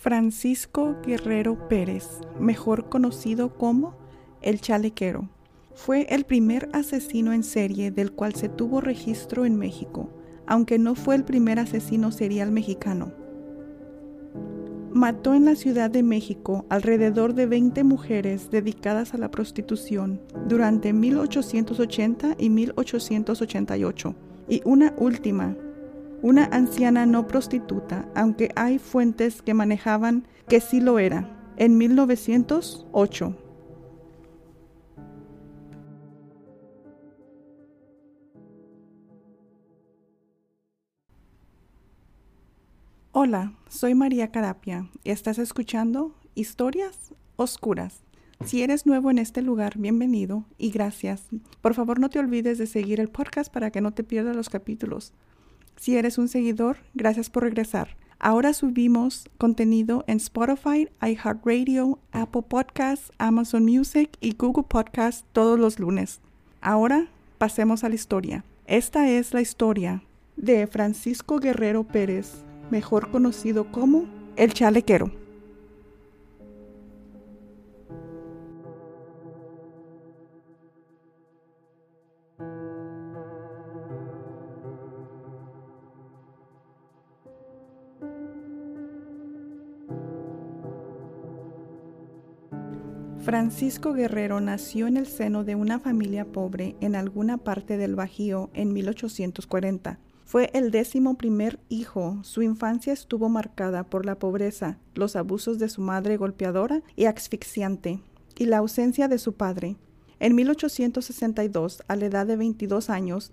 Francisco Guerrero Pérez, mejor conocido como el Chalequero, fue el primer asesino en serie del cual se tuvo registro en México, aunque no fue el primer asesino serial mexicano. Mató en la Ciudad de México alrededor de 20 mujeres dedicadas a la prostitución durante 1880 y 1888, y una última una anciana no prostituta, aunque hay fuentes que manejaban que sí lo era, en 1908. Hola, soy María Carapia y estás escuchando Historias Oscuras. Si eres nuevo en este lugar, bienvenido y gracias. Por favor, no te olvides de seguir el podcast para que no te pierdas los capítulos. Si eres un seguidor, gracias por regresar. Ahora subimos contenido en Spotify, iHeartRadio, Apple Podcasts, Amazon Music y Google Podcasts todos los lunes. Ahora pasemos a la historia. Esta es la historia de Francisco Guerrero Pérez, mejor conocido como el chalequero. Francisco Guerrero nació en el seno de una familia pobre en alguna parte del Bajío en 1840. Fue el décimo primer hijo. Su infancia estuvo marcada por la pobreza, los abusos de su madre golpeadora y asfixiante, y la ausencia de su padre. En 1862, a la edad de 22 años,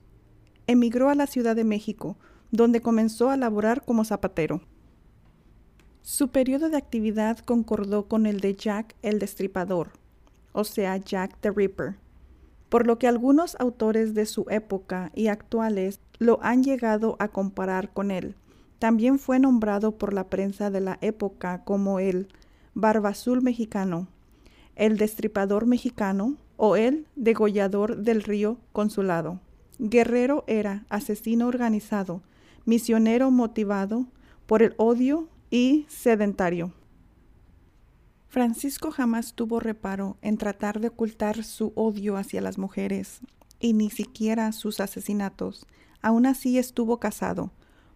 emigró a la Ciudad de México, donde comenzó a laborar como zapatero. Su periodo de actividad concordó con el de Jack el Destripador, o sea, Jack the Ripper, por lo que algunos autores de su época y actuales lo han llegado a comparar con él. También fue nombrado por la prensa de la época como el Barba Azul mexicano, el Destripador mexicano o el Degollador del Río Consulado. Guerrero era asesino organizado, misionero motivado por el odio y sedentario. Francisco jamás tuvo reparo en tratar de ocultar su odio hacia las mujeres y ni siquiera sus asesinatos. Aún así estuvo casado.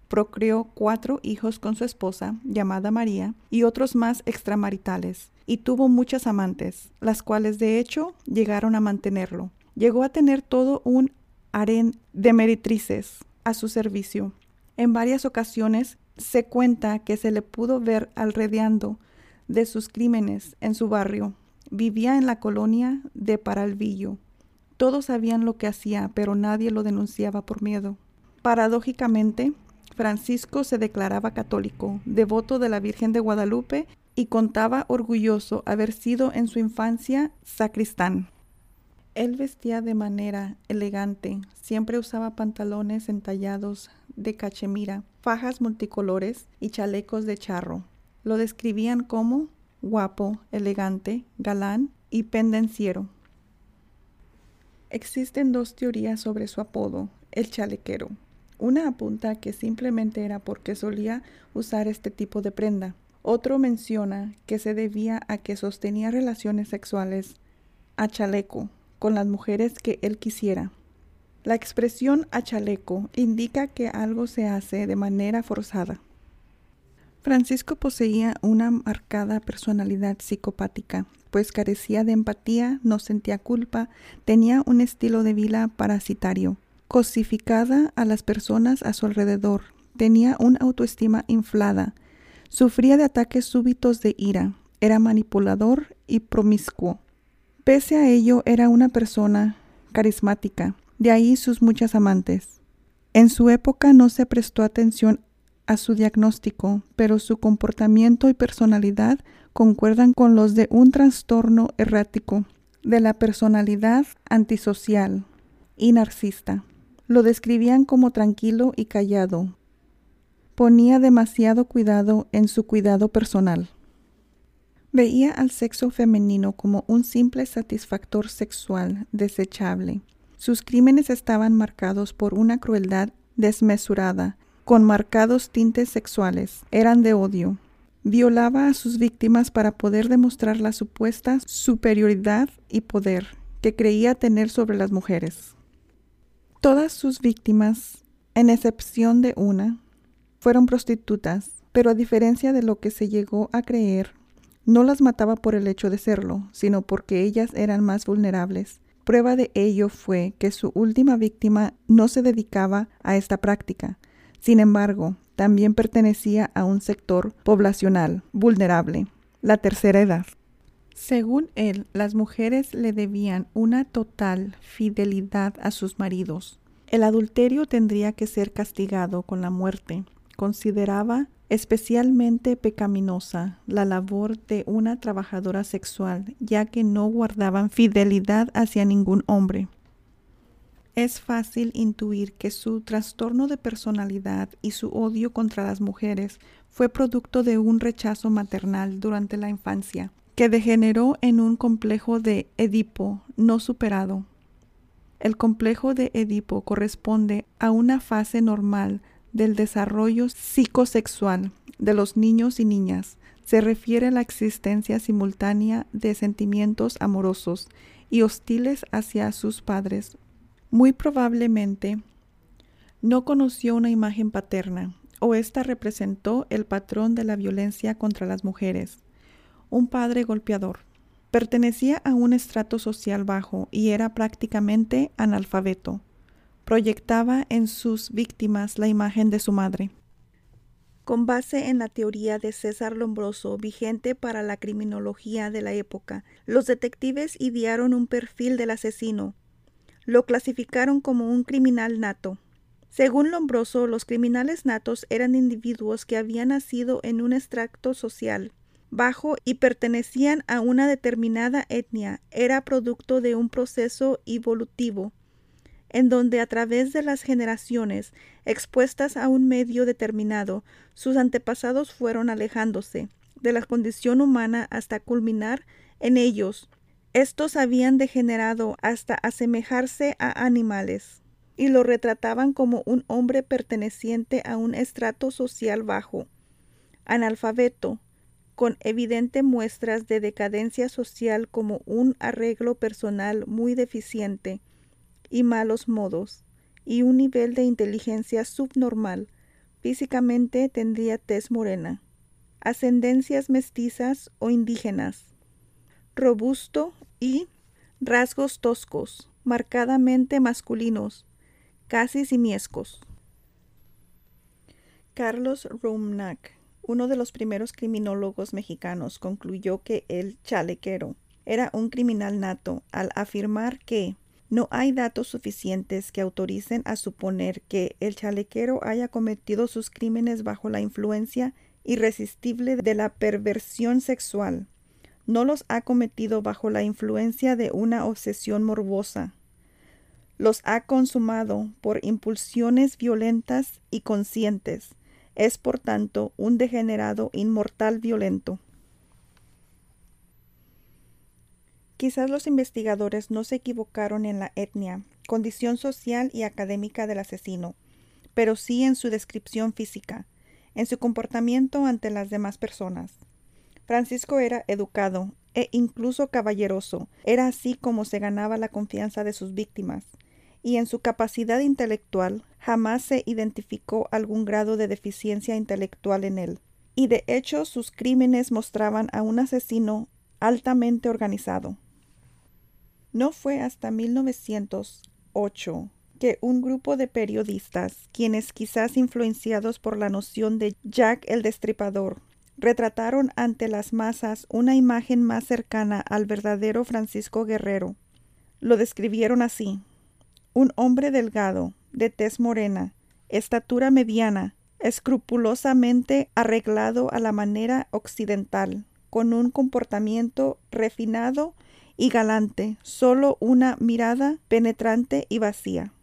Procreó cuatro hijos con su esposa, llamada María, y otros más extramaritales, y tuvo muchas amantes, las cuales de hecho llegaron a mantenerlo. Llegó a tener todo un harén de meretrices a su servicio. En varias ocasiones se cuenta que se le pudo ver alredeando de sus crímenes en su barrio. Vivía en la colonia de Paralvillo. Todos sabían lo que hacía, pero nadie lo denunciaba por miedo. Paradójicamente, Francisco se declaraba católico, devoto de la Virgen de Guadalupe y contaba orgulloso haber sido en su infancia sacristán. Él vestía de manera elegante, siempre usaba pantalones entallados de cachemira, fajas multicolores y chalecos de charro. Lo describían como guapo, elegante, galán y pendenciero. Existen dos teorías sobre su apodo, el chalequero. Una apunta que simplemente era porque solía usar este tipo de prenda. Otro menciona que se debía a que sostenía relaciones sexuales a chaleco, con las mujeres que él quisiera. La expresión a chaleco indica que algo se hace de manera forzada. Francisco poseía una marcada personalidad psicopática, pues carecía de empatía, no sentía culpa, tenía un estilo de vida parasitario, cosificada a las personas a su alrededor, tenía una autoestima inflada, sufría de ataques súbitos de ira, era manipulador y promiscuo. Pese a ello, era una persona carismática, de ahí sus muchas amantes. En su época no se prestó atención a su diagnóstico, pero su comportamiento y personalidad concuerdan con los de un trastorno errático de la personalidad antisocial y narcista. Lo describían como tranquilo y callado. Ponía demasiado cuidado en su cuidado personal. Veía al sexo femenino como un simple satisfactor sexual desechable. Sus crímenes estaban marcados por una crueldad desmesurada, con marcados tintes sexuales. Eran de odio. Violaba a sus víctimas para poder demostrar la supuesta superioridad y poder que creía tener sobre las mujeres. Todas sus víctimas, en excepción de una, fueron prostitutas, pero a diferencia de lo que se llegó a creer, no las mataba por el hecho de serlo, sino porque ellas eran más vulnerables. Prueba de ello fue que su última víctima no se dedicaba a esta práctica. Sin embargo, también pertenecía a un sector poblacional vulnerable, la tercera edad. Según él, las mujeres le debían una total fidelidad a sus maridos. El adulterio tendría que ser castigado con la muerte. Consideraba especialmente pecaminosa la labor de una trabajadora sexual, ya que no guardaban fidelidad hacia ningún hombre. Es fácil intuir que su trastorno de personalidad y su odio contra las mujeres fue producto de un rechazo maternal durante la infancia, que degeneró en un complejo de Edipo no superado. El complejo de Edipo corresponde a una fase normal del desarrollo psicosexual de los niños y niñas. Se refiere a la existencia simultánea de sentimientos amorosos y hostiles hacia sus padres muy probablemente no conoció una imagen paterna, o ésta representó el patrón de la violencia contra las mujeres, un padre golpeador. Pertenecía a un estrato social bajo y era prácticamente analfabeto. Proyectaba en sus víctimas la imagen de su madre. Con base en la teoría de César Lombroso vigente para la criminología de la época, los detectives idearon un perfil del asesino, lo clasificaron como un criminal nato. Según Lombroso, los criminales natos eran individuos que habían nacido en un extracto social bajo y pertenecían a una determinada etnia. Era producto de un proceso evolutivo en donde a través de las generaciones expuestas a un medio determinado, sus antepasados fueron alejándose de la condición humana hasta culminar en ellos. Estos habían degenerado hasta asemejarse a animales y lo retrataban como un hombre perteneciente a un estrato social bajo, analfabeto, con evidente muestras de decadencia social como un arreglo personal muy deficiente y malos modos, y un nivel de inteligencia subnormal. Físicamente tendría tez morena, ascendencias mestizas o indígenas, robusto y rasgos toscos, marcadamente masculinos, casi simiescos. Carlos Rumnack, uno de los primeros criminólogos mexicanos, concluyó que el chalequero era un criminal nato al afirmar que no hay datos suficientes que autoricen a suponer que el chalequero haya cometido sus crímenes bajo la influencia irresistible de la perversión sexual no los ha cometido bajo la influencia de una obsesión morbosa. Los ha consumado por impulsiones violentas y conscientes. Es por tanto un degenerado inmortal violento. Quizás los investigadores no se equivocaron en la etnia, condición social y académica del asesino, pero sí en su descripción física, en su comportamiento ante las demás personas. Francisco era educado e incluso caballeroso. Era así como se ganaba la confianza de sus víctimas. Y en su capacidad intelectual jamás se identificó algún grado de deficiencia intelectual en él. Y de hecho sus crímenes mostraban a un asesino altamente organizado. No fue hasta 1908 que un grupo de periodistas, quienes quizás influenciados por la noción de Jack el Destripador, retrataron ante las masas una imagen más cercana al verdadero Francisco Guerrero. Lo describieron así. Un hombre delgado, de tez morena, estatura mediana, escrupulosamente arreglado a la manera occidental, con un comportamiento refinado y galante, solo una mirada penetrante y vacía.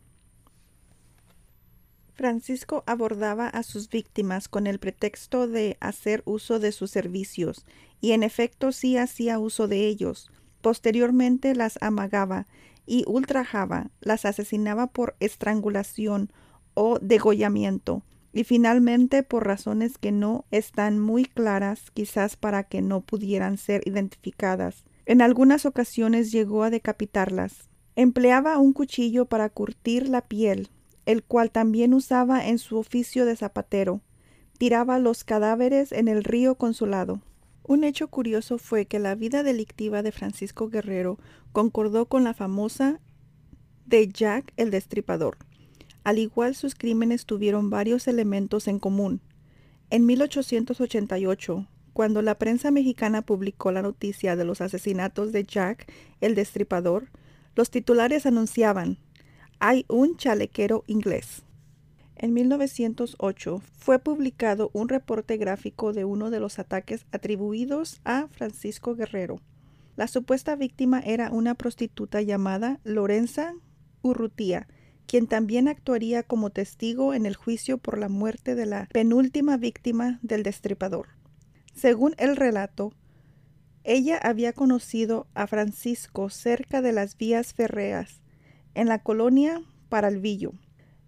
Francisco abordaba a sus víctimas con el pretexto de hacer uso de sus servicios, y en efecto sí hacía uso de ellos. Posteriormente las amagaba y ultrajaba, las asesinaba por estrangulación o degollamiento, y finalmente por razones que no están muy claras, quizás para que no pudieran ser identificadas. En algunas ocasiones llegó a decapitarlas. Empleaba un cuchillo para curtir la piel, el cual también usaba en su oficio de zapatero. Tiraba los cadáveres en el río Consulado. Un hecho curioso fue que la vida delictiva de Francisco Guerrero concordó con la famosa de Jack el Destripador. Al igual sus crímenes tuvieron varios elementos en común. En 1888, cuando la prensa mexicana publicó la noticia de los asesinatos de Jack el Destripador, los titulares anunciaban, hay un chalequero inglés. En 1908 fue publicado un reporte gráfico de uno de los ataques atribuidos a Francisco Guerrero. La supuesta víctima era una prostituta llamada Lorenza Urrutia, quien también actuaría como testigo en el juicio por la muerte de la penúltima víctima del destripador. Según el relato, ella había conocido a Francisco cerca de las vías ferreas, en la colonia Paralvillo.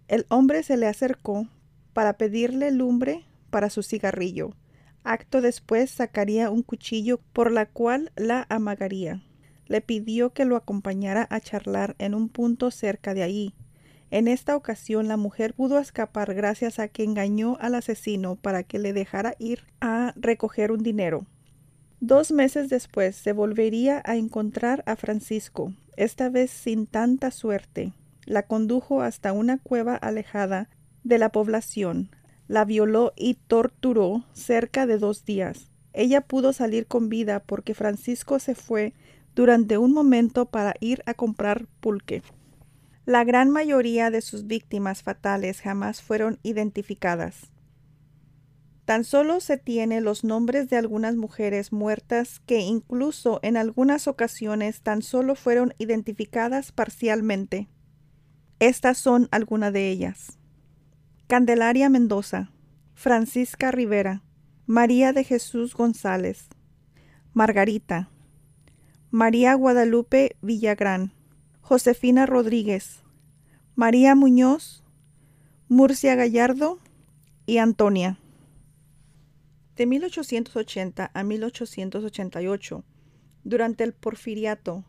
El hombre se le acercó para pedirle lumbre para su cigarrillo. Acto después sacaría un cuchillo por la cual la amagaría. Le pidió que lo acompañara a charlar en un punto cerca de allí. En esta ocasión la mujer pudo escapar gracias a que engañó al asesino para que le dejara ir a recoger un dinero. Dos meses después se volvería a encontrar a Francisco, esta vez sin tanta suerte. La condujo hasta una cueva alejada de la población, la violó y torturó cerca de dos días. Ella pudo salir con vida porque Francisco se fue durante un momento para ir a comprar pulque. La gran mayoría de sus víctimas fatales jamás fueron identificadas. Tan solo se tiene los nombres de algunas mujeres muertas que incluso en algunas ocasiones tan solo fueron identificadas parcialmente. Estas son algunas de ellas. Candelaria Mendoza, Francisca Rivera, María de Jesús González, Margarita, María Guadalupe Villagrán, Josefina Rodríguez, María Muñoz, Murcia Gallardo y Antonia. De 1880 a 1888, durante el porfiriato,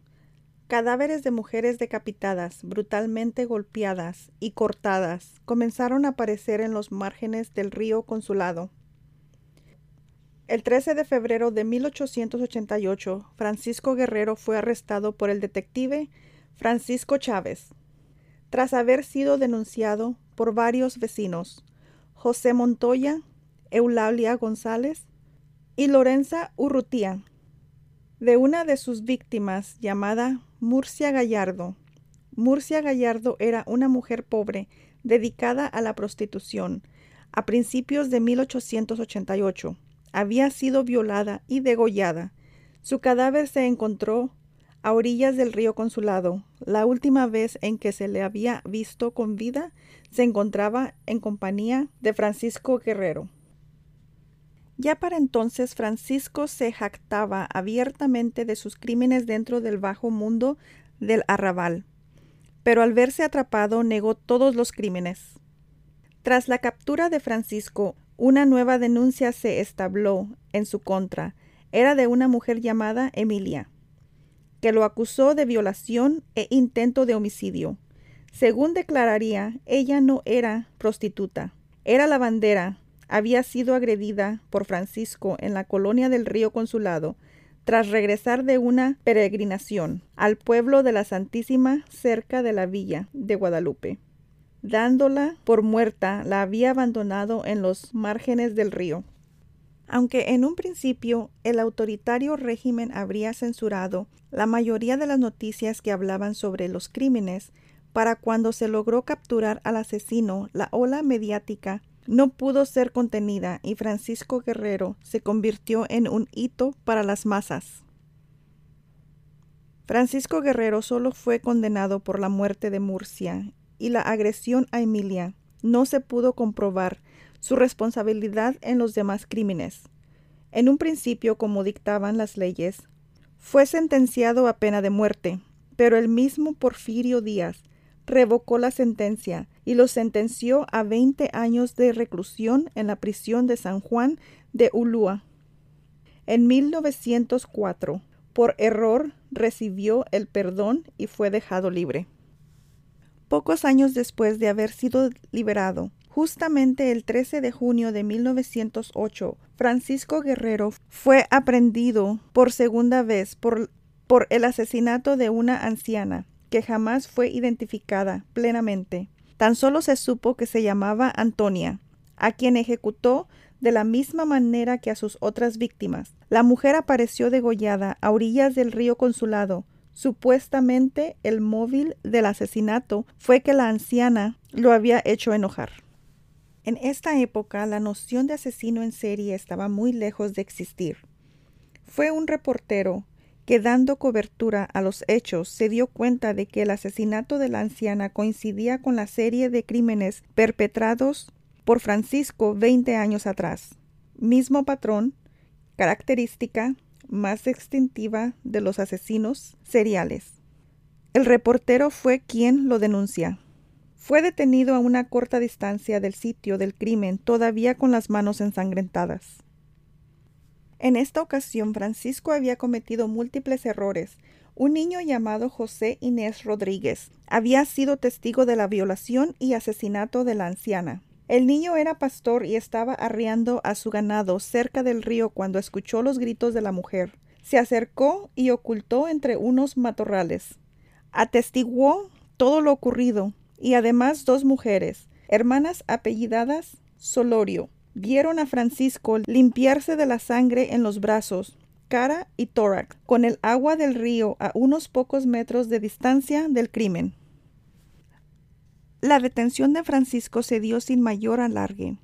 cadáveres de mujeres decapitadas, brutalmente golpeadas y cortadas comenzaron a aparecer en los márgenes del río Consulado. El 13 de febrero de 1888, Francisco Guerrero fue arrestado por el detective Francisco Chávez, tras haber sido denunciado por varios vecinos, José Montoya, Eulalia González y Lorenza Urrutia, de una de sus víctimas llamada Murcia Gallardo. Murcia Gallardo era una mujer pobre dedicada a la prostitución. A principios de 1888 había sido violada y degollada. Su cadáver se encontró a orillas del río Consulado. La última vez en que se le había visto con vida se encontraba en compañía de Francisco Guerrero. Ya para entonces Francisco se jactaba abiertamente de sus crímenes dentro del bajo mundo del arrabal, pero al verse atrapado negó todos los crímenes. Tras la captura de Francisco, una nueva denuncia se establó en su contra. Era de una mujer llamada Emilia que lo acusó de violación e intento de homicidio. Según declararía, ella no era prostituta, era lavandera. Había sido agredida por Francisco en la colonia del Río Consulado tras regresar de una peregrinación al pueblo de la Santísima cerca de la villa de Guadalupe. Dándola por muerta, la había abandonado en los márgenes del río. Aunque en un principio el autoritario régimen habría censurado la mayoría de las noticias que hablaban sobre los crímenes, para cuando se logró capturar al asesino, la ola mediática no pudo ser contenida y Francisco Guerrero se convirtió en un hito para las masas. Francisco Guerrero solo fue condenado por la muerte de Murcia y la agresión a Emilia. No se pudo comprobar su responsabilidad en los demás crímenes. En un principio, como dictaban las leyes, fue sentenciado a pena de muerte, pero el mismo Porfirio Díaz revocó la sentencia y lo sentenció a 20 años de reclusión en la prisión de San Juan de Ulúa. En 1904, por error, recibió el perdón y fue dejado libre. Pocos años después de haber sido liberado, justamente el 13 de junio de 1908, Francisco Guerrero fue aprendido por segunda vez por, por el asesinato de una anciana que jamás fue identificada plenamente. Tan solo se supo que se llamaba Antonia, a quien ejecutó de la misma manera que a sus otras víctimas. La mujer apareció degollada a orillas del río Consulado. Supuestamente el móvil del asesinato fue que la anciana lo había hecho enojar. En esta época la noción de asesino en serie estaba muy lejos de existir. Fue un reportero que dando cobertura a los hechos se dio cuenta de que el asesinato de la anciana coincidía con la serie de crímenes perpetrados por Francisco 20 años atrás. Mismo patrón, característica más extintiva de los asesinos seriales. El reportero fue quien lo denuncia. Fue detenido a una corta distancia del sitio del crimen, todavía con las manos ensangrentadas. En esta ocasión Francisco había cometido múltiples errores. Un niño llamado José Inés Rodríguez había sido testigo de la violación y asesinato de la anciana. El niño era pastor y estaba arriando a su ganado cerca del río cuando escuchó los gritos de la mujer. Se acercó y ocultó entre unos matorrales. Atestiguó todo lo ocurrido y además dos mujeres, hermanas apellidadas Solorio, Vieron a Francisco limpiarse de la sangre en los brazos, cara y tórax con el agua del río a unos pocos metros de distancia del crimen. La detención de Francisco se dio sin mayor alargue,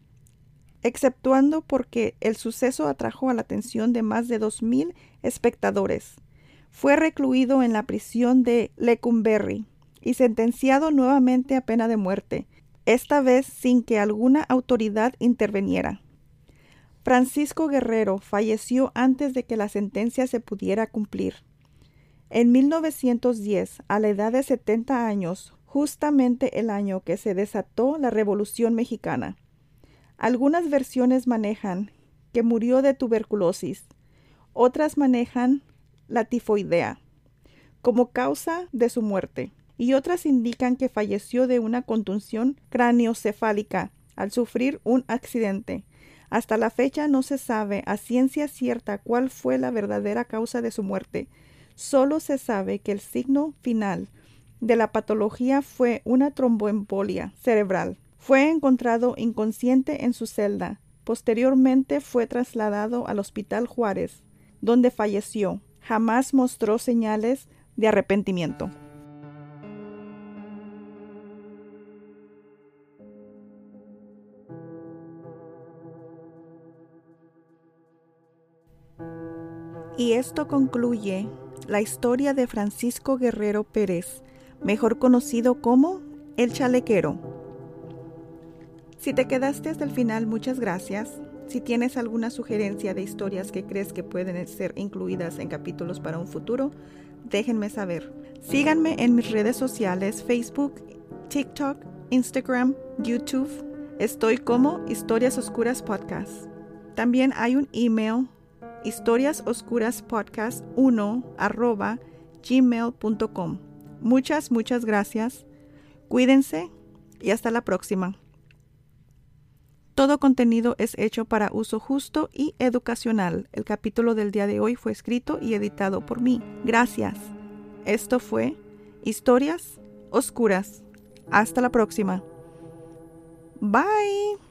exceptuando porque el suceso atrajo a la atención de más de dos mil espectadores. Fue recluido en la prisión de Lecumberri y sentenciado nuevamente a pena de muerte, esta vez sin que alguna autoridad interviniera. Francisco Guerrero falleció antes de que la sentencia se pudiera cumplir. En 1910, a la edad de 70 años, justamente el año que se desató la Revolución Mexicana. Algunas versiones manejan que murió de tuberculosis, otras manejan la tifoidea como causa de su muerte y otras indican que falleció de una contunción craneocefálica al sufrir un accidente. Hasta la fecha no se sabe a ciencia cierta cuál fue la verdadera causa de su muerte. Solo se sabe que el signo final de la patología fue una tromboembolia cerebral. Fue encontrado inconsciente en su celda. Posteriormente fue trasladado al Hospital Juárez, donde falleció. Jamás mostró señales de arrepentimiento. Y esto concluye la historia de Francisco Guerrero Pérez, mejor conocido como El Chalequero. Si te quedaste hasta el final, muchas gracias. Si tienes alguna sugerencia de historias que crees que pueden ser incluidas en capítulos para un futuro, déjenme saber. Síganme en mis redes sociales, Facebook, TikTok, Instagram, YouTube. Estoy como Historias Oscuras Podcast. También hay un email historias oscuras podcast 1 arroba gmail.com. Muchas, muchas gracias. Cuídense y hasta la próxima. Todo contenido es hecho para uso justo y educacional. El capítulo del día de hoy fue escrito y editado por mí. Gracias. Esto fue Historias Oscuras. Hasta la próxima. Bye.